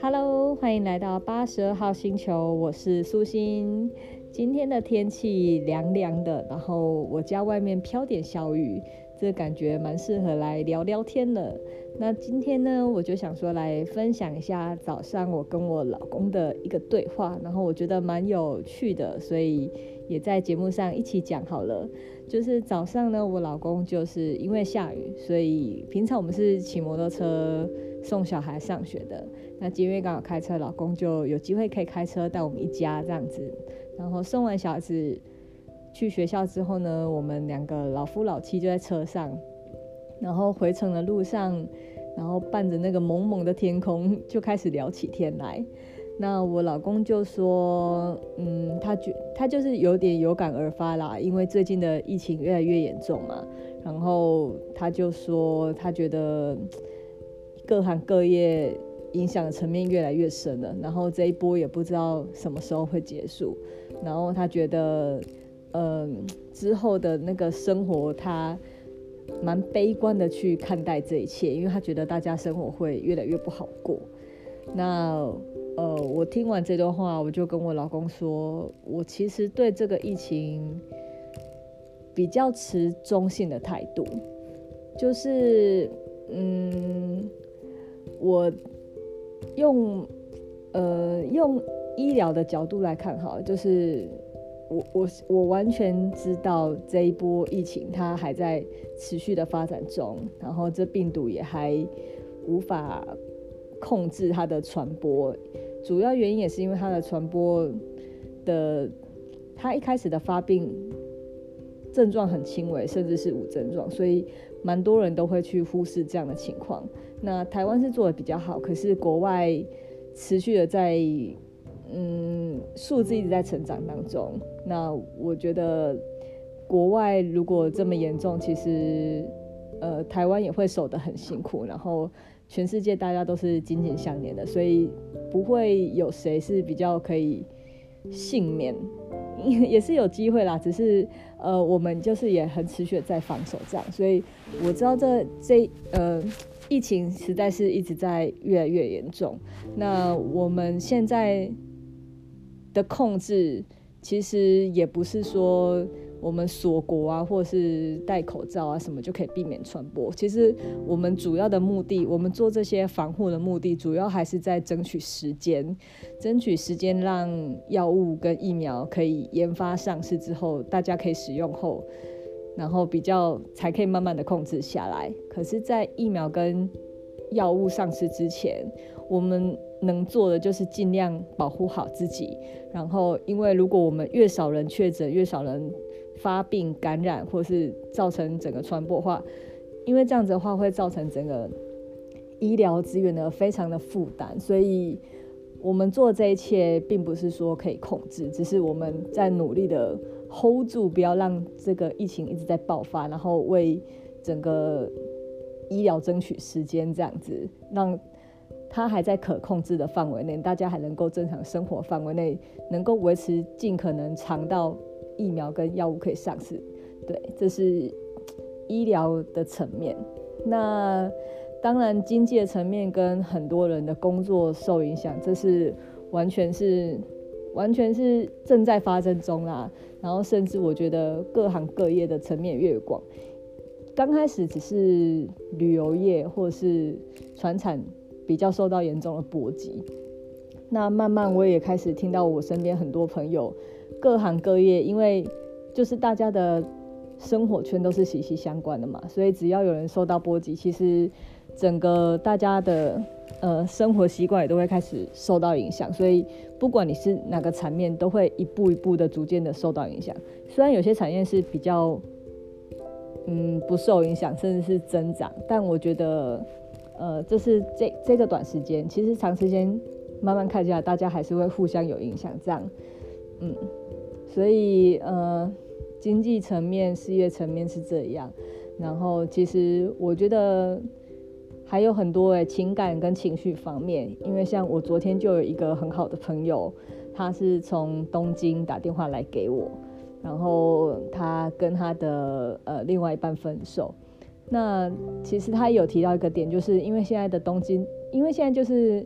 Hello，欢迎来到八十二号星球，我是苏欣。今天的天气凉凉的，然后我家外面飘点小雨，这感觉蛮适合来聊聊天的。那今天呢，我就想说来分享一下早上我跟我老公的一个对话，然后我觉得蛮有趣的，所以也在节目上一起讲好了。就是早上呢，我老公就是因为下雨，所以平常我们是骑摩托车送小孩上学的。那今天刚好开车，老公就有机会可以开车带我们一家这样子。然后送完小孩子去学校之后呢，我们两个老夫老妻就在车上。然后回程的路上，然后伴着那个蒙蒙的天空，就开始聊起天来。那我老公就说，嗯，他觉他就是有点有感而发啦，因为最近的疫情越来越严重嘛。然后他就说，他觉得各行各业影响的层面越来越深了。然后这一波也不知道什么时候会结束。然后他觉得，嗯，之后的那个生活他。蛮悲观的去看待这一切，因为他觉得大家生活会越来越不好过。那呃，我听完这段话，我就跟我老公说，我其实对这个疫情比较持中性的态度，就是嗯，我用呃用医疗的角度来看哈，就是。我我我完全知道这一波疫情它还在持续的发展中，然后这病毒也还无法控制它的传播，主要原因也是因为它的传播的，它一开始的发病症状很轻微，甚至是无症状，所以蛮多人都会去忽视这样的情况。那台湾是做的比较好，可是国外持续的在。嗯，数字一直在成长当中。那我觉得，国外如果这么严重，其实，呃，台湾也会守得很辛苦。然后，全世界大家都是紧紧相连的，所以不会有谁是比较可以幸免，也是有机会啦。只是，呃，我们就是也很持续的在防守这样。所以我知道这这呃。疫情实在是一直在越来越严重。那我们现在。的控制其实也不是说我们锁国啊，或是戴口罩啊什么就可以避免传播。其实我们主要的目的，我们做这些防护的目的，主要还是在争取时间，争取时间让药物跟疫苗可以研发上市之后，大家可以使用后，然后比较才可以慢慢的控制下来。可是，在疫苗跟药物上市之前，我们能做的就是尽量保护好自己。然后，因为如果我们越少人确诊，越少人发病感染，或是造成整个传播的话，因为这样子的话会造成整个医疗资源的非常的负担。所以，我们做这一切，并不是说可以控制，只是我们在努力的 hold 住，不要让这个疫情一直在爆发，然后为整个医疗争取时间，这样子让。它还在可控制的范围内，大家还能够正常生活范围内，能够维持尽可能长到疫苗跟药物可以上市。对，这是医疗的层面。那当然，经济的层面跟很多人的工作受影响，这是完全是完全是正在发生中啦。然后，甚至我觉得各行各业的层面越广，刚开始只是旅游业或是传产。比较受到严重的波及，那慢慢我也开始听到我身边很多朋友，各行各业，因为就是大家的生活圈都是息息相关的嘛，所以只要有人受到波及，其实整个大家的呃生活习惯也都会开始受到影响，所以不管你是哪个产业，都会一步一步的逐渐的受到影响。虽然有些产业是比较嗯不受影响，甚至是增长，但我觉得。呃，这是这这个短时间，其实长时间慢慢看下来，大家还是会互相有影响，这样，嗯，所以呃，经济层面、事业层面是这样，然后其实我觉得还有很多诶，情感跟情绪方面，因为像我昨天就有一个很好的朋友，他是从东京打电话来给我，然后他跟他的呃另外一半分手。那其实他有提到一个点，就是因为现在的东京，因为现在就是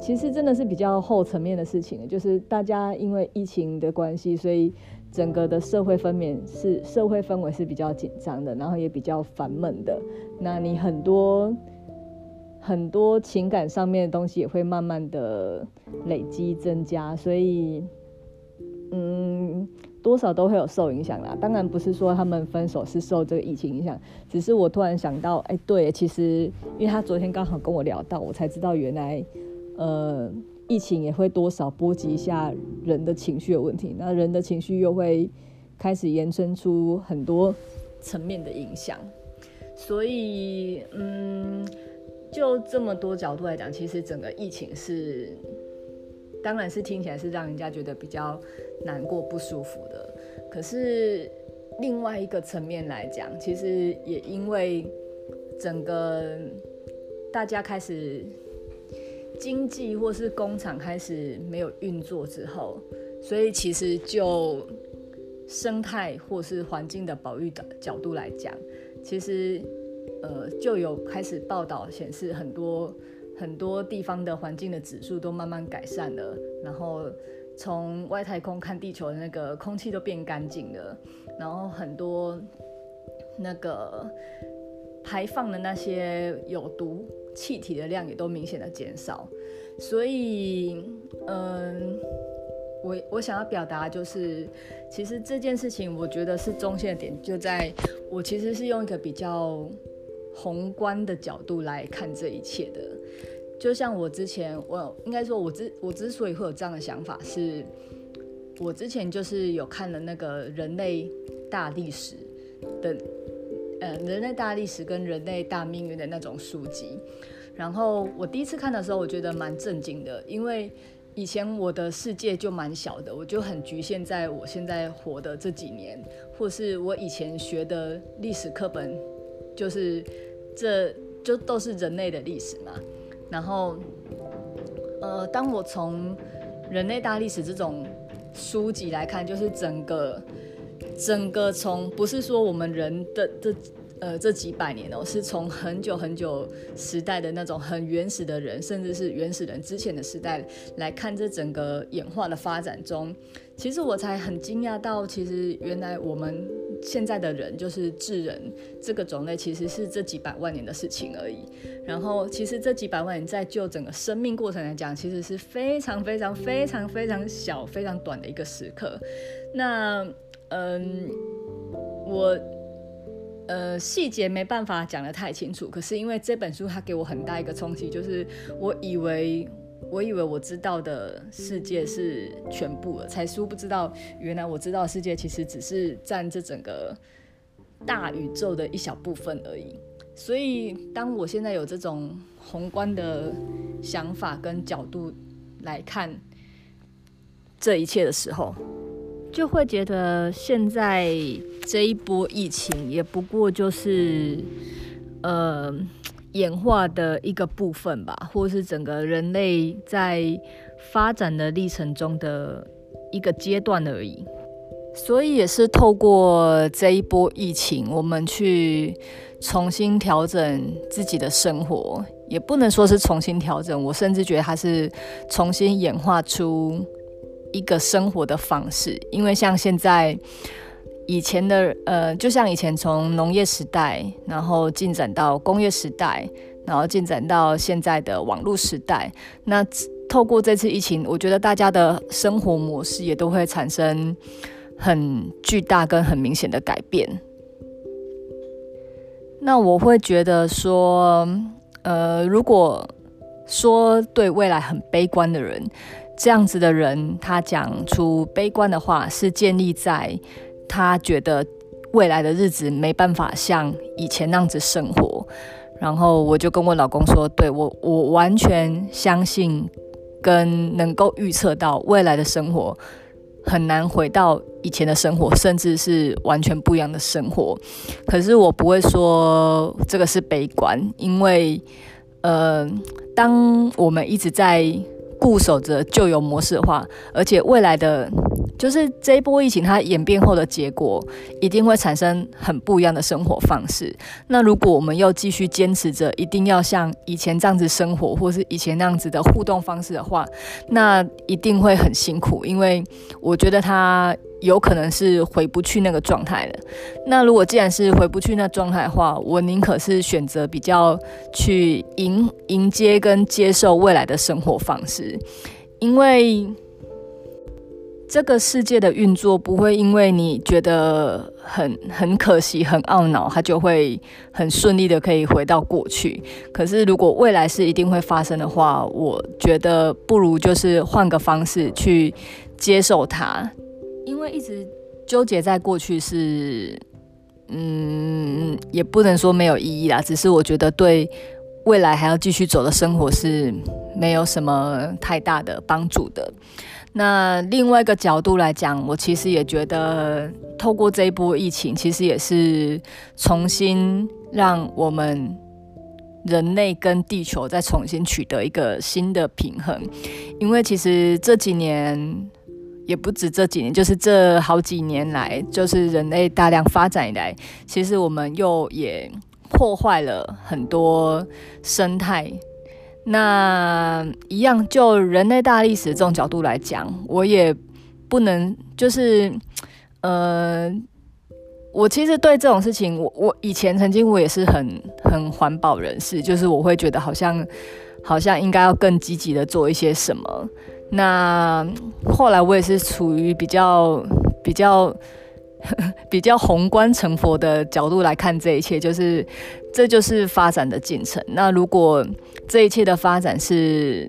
其实真的是比较后层面的事情，就是大家因为疫情的关系，所以整个的社会分娩是社会氛围是比较紧张的，然后也比较烦闷的。那你很多很多情感上面的东西也会慢慢的累积增加，所以。多少都会有受影响啦，当然不是说他们分手是受这个疫情影响，只是我突然想到，哎、对，其实因为他昨天刚好跟我聊到，我才知道原来，呃，疫情也会多少波及一下人的情绪的问题，那人的情绪又会开始延伸出很多层面的影响，所以，嗯，就这么多角度来讲，其实整个疫情是。当然是听起来是让人家觉得比较难过、不舒服的。可是另外一个层面来讲，其实也因为整个大家开始经济或是工厂开始没有运作之后，所以其实就生态或是环境的保育的角度来讲，其实呃就有开始报道显示很多。很多地方的环境的指数都慢慢改善了，然后从外太空看地球的那个空气都变干净了，然后很多那个排放的那些有毒气体的量也都明显的减少，所以，嗯，我我想要表达就是，其实这件事情我觉得是中心的点就在我其实是用一个比较宏观的角度来看这一切的。就像我之前，我应该说我，之我之所以会有这样的想法，是我之前就是有看了那个人类大历史的，呃，人类大历史跟人类大命运的那种书籍。然后我第一次看的时候，我觉得蛮震惊的，因为以前我的世界就蛮小的，我就很局限在我现在活的这几年，或是我以前学的历史课本，就是这就都是人类的历史嘛。然后，呃，当我从人类大历史这种书籍来看，就是整个整个从不是说我们人的这呃这几百年哦，是从很久很久时代的那种很原始的人，甚至是原始人之前的时代来看这整个演化的发展中，其实我才很惊讶到，其实原来我们。现在的人就是智人这个种类，其实是这几百万年的事情而已。然后，其实这几百万年在就整个生命过程来讲，其实是非常非常非常非常小、非常短的一个时刻。那，嗯，我呃细节没办法讲得太清楚，可是因为这本书它给我很大一个冲击，就是我以为。我以为我知道的世界是全部了，才殊不知道，原来我知道的世界其实只是占这整个大宇宙的一小部分而已。所以，当我现在有这种宏观的想法跟角度来看这一切的时候，就会觉得现在这一波疫情也不过就是，呃。演化的一个部分吧，或是整个人类在发展的历程中的一个阶段而已。所以也是透过这一波疫情，我们去重新调整自己的生活，也不能说是重新调整，我甚至觉得它是重新演化出一个生活的方式。因为像现在。以前的呃，就像以前从农业时代，然后进展到工业时代，然后进展到现在的网络时代。那透过这次疫情，我觉得大家的生活模式也都会产生很巨大跟很明显的改变。那我会觉得说，呃，如果说对未来很悲观的人，这样子的人，他讲出悲观的话，是建立在。他觉得未来的日子没办法像以前那样子生活，然后我就跟我老公说：“对，我，我完全相信跟能够预测到未来的生活很难回到以前的生活，甚至是完全不一样的生活。可是我不会说这个是悲观，因为呃，当我们一直在固守着旧有模式的话，而且未来的就是这一波疫情它演变后的结果，一定会产生很不一样的生活方式。那如果我们又继续坚持着一定要像以前这样子生活，或是以前那样子的互动方式的话，那一定会很辛苦，因为我觉得它。有可能是回不去那个状态了。那如果既然是回不去那状态的话，我宁可是选择比较去迎迎接跟接受未来的生活方式，因为这个世界的运作不会因为你觉得很很可惜、很懊恼，它就会很顺利的可以回到过去。可是如果未来是一定会发生的话，我觉得不如就是换个方式去接受它。因为一直纠结在过去是，嗯，也不能说没有意义啦，只是我觉得对未来还要继续走的生活是没有什么太大的帮助的。那另外一个角度来讲，我其实也觉得透过这一波疫情，其实也是重新让我们人类跟地球再重新取得一个新的平衡，因为其实这几年。也不止这几年，就是这好几年来，就是人类大量发展以来，其实我们又也破坏了很多生态。那一样，就人类大历史这种角度来讲，我也不能就是，呃，我其实对这种事情，我我以前曾经我也是很很环保人士，就是我会觉得好像好像应该要更积极的做一些什么。那后来我也是处于比较比较 比较宏观成佛的角度来看这一切，就是这就是发展的进程。那如果这一切的发展是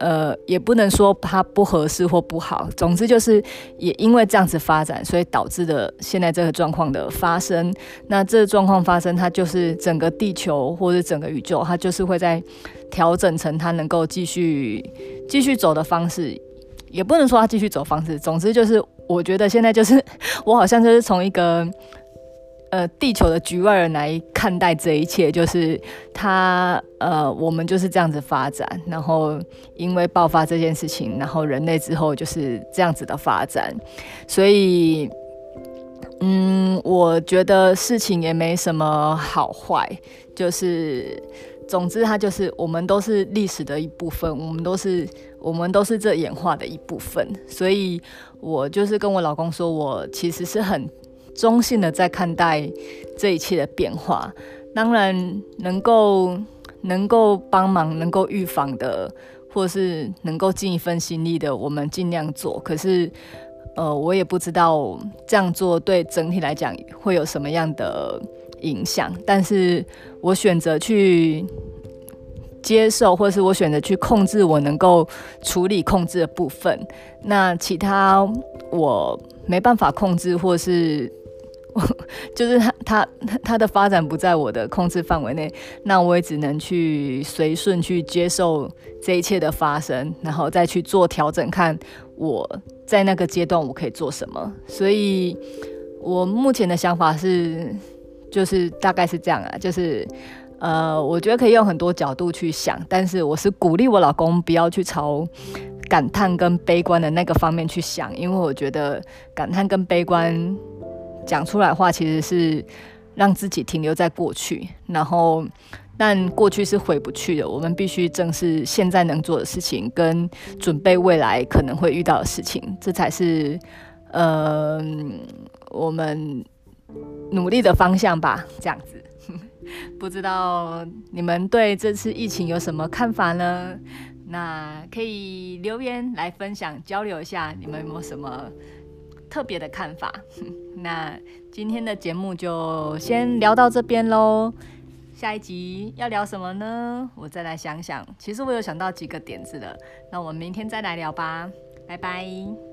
呃，也不能说它不合适或不好，总之就是也因为这样子发展，所以导致的现在这个状况的发生。那这状况发生，它就是整个地球或者整个宇宙，它就是会在。调整成它能够继续继续走的方式，也不能说他继续走方式。总之就是，我觉得现在就是 我好像就是从一个呃地球的局外人来看待这一切，就是他呃我们就是这样子发展，然后因为爆发这件事情，然后人类之后就是这样子的发展，所以嗯，我觉得事情也没什么好坏，就是。总之，它就是我们都是历史的一部分，我们都是我们都是这演化的一部分。所以，我就是跟我老公说，我其实是很中性的在看待这一切的变化。当然，能够能够帮忙、能够预防的，或是能够尽一份心力的，我们尽量做。可是，呃，我也不知道这样做对整体来讲会有什么样的影响，但是我选择去接受，或是我选择去控制我能够处理控制的部分。那其他我没办法控制，或是 就是他他他的发展不在我的控制范围内，那我也只能去随顺去接受这一切的发生，然后再去做调整，看我在那个阶段我可以做什么。所以我目前的想法是。就是大概是这样啊，就是，呃，我觉得可以用很多角度去想，但是我是鼓励我老公不要去朝感叹跟悲观的那个方面去想，因为我觉得感叹跟悲观讲出来的话，其实是让自己停留在过去，然后但过去是回不去的，我们必须正视现在能做的事情，跟准备未来可能会遇到的事情，这才是，呃，我们。努力的方向吧，这样子。不知道你们对这次疫情有什么看法呢？那可以留言来分享交流一下，你们有没有什么特别的看法？那今天的节目就先聊到这边喽。下一集要聊什么呢？我再来想想。其实我有想到几个点子了，那我们明天再来聊吧。拜拜。